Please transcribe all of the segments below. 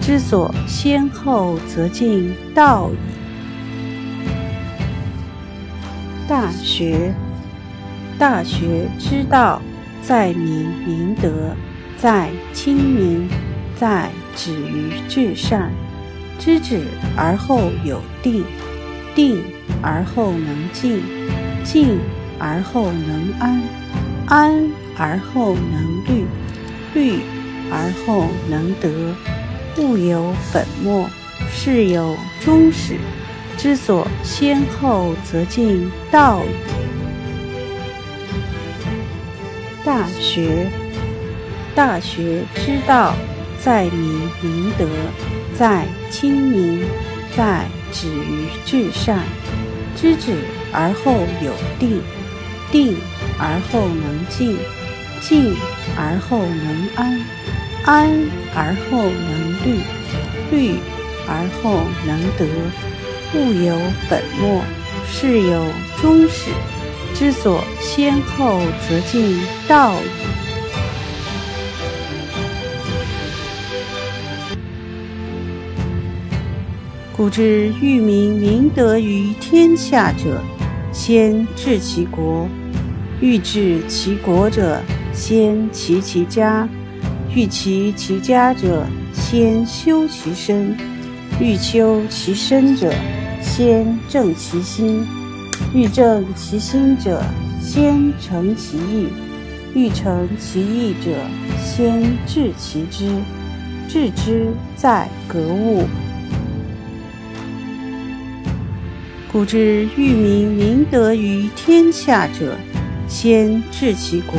知所先后，则近道矣。大学，大学之道，在明明德，在亲民，在止于至善。知止而后有定，定而后能静，静而后能安，安而后能虑，虑而后能得。物有本末，事有终始。知所先后，则近道矣。大学，大学之道，在明明德，在亲民，在止于至善。知止而后有定，定而后能静，静而后能安。安而后能虑，虑而后能得。物有本末，事有终始。知所先后，则近道矣。古之欲明明德于天下者，先治其国；欲治其国者，先齐其家。欲齐其家者，先修其身；欲修其身者，先正其心；欲正其心者，先诚其意；欲诚其意者，先治其知。治之在格物。古之欲明明德于天下者，先治其国；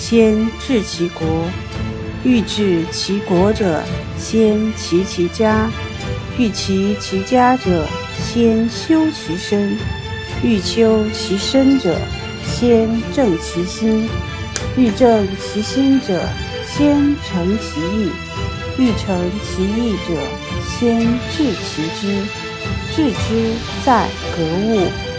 先治其国。欲治其国者，先齐其家；欲齐其家者，先修其身；欲修其身者，先正其心；欲正其心者，先诚其意；欲诚其意者，先治其知。治之在格物。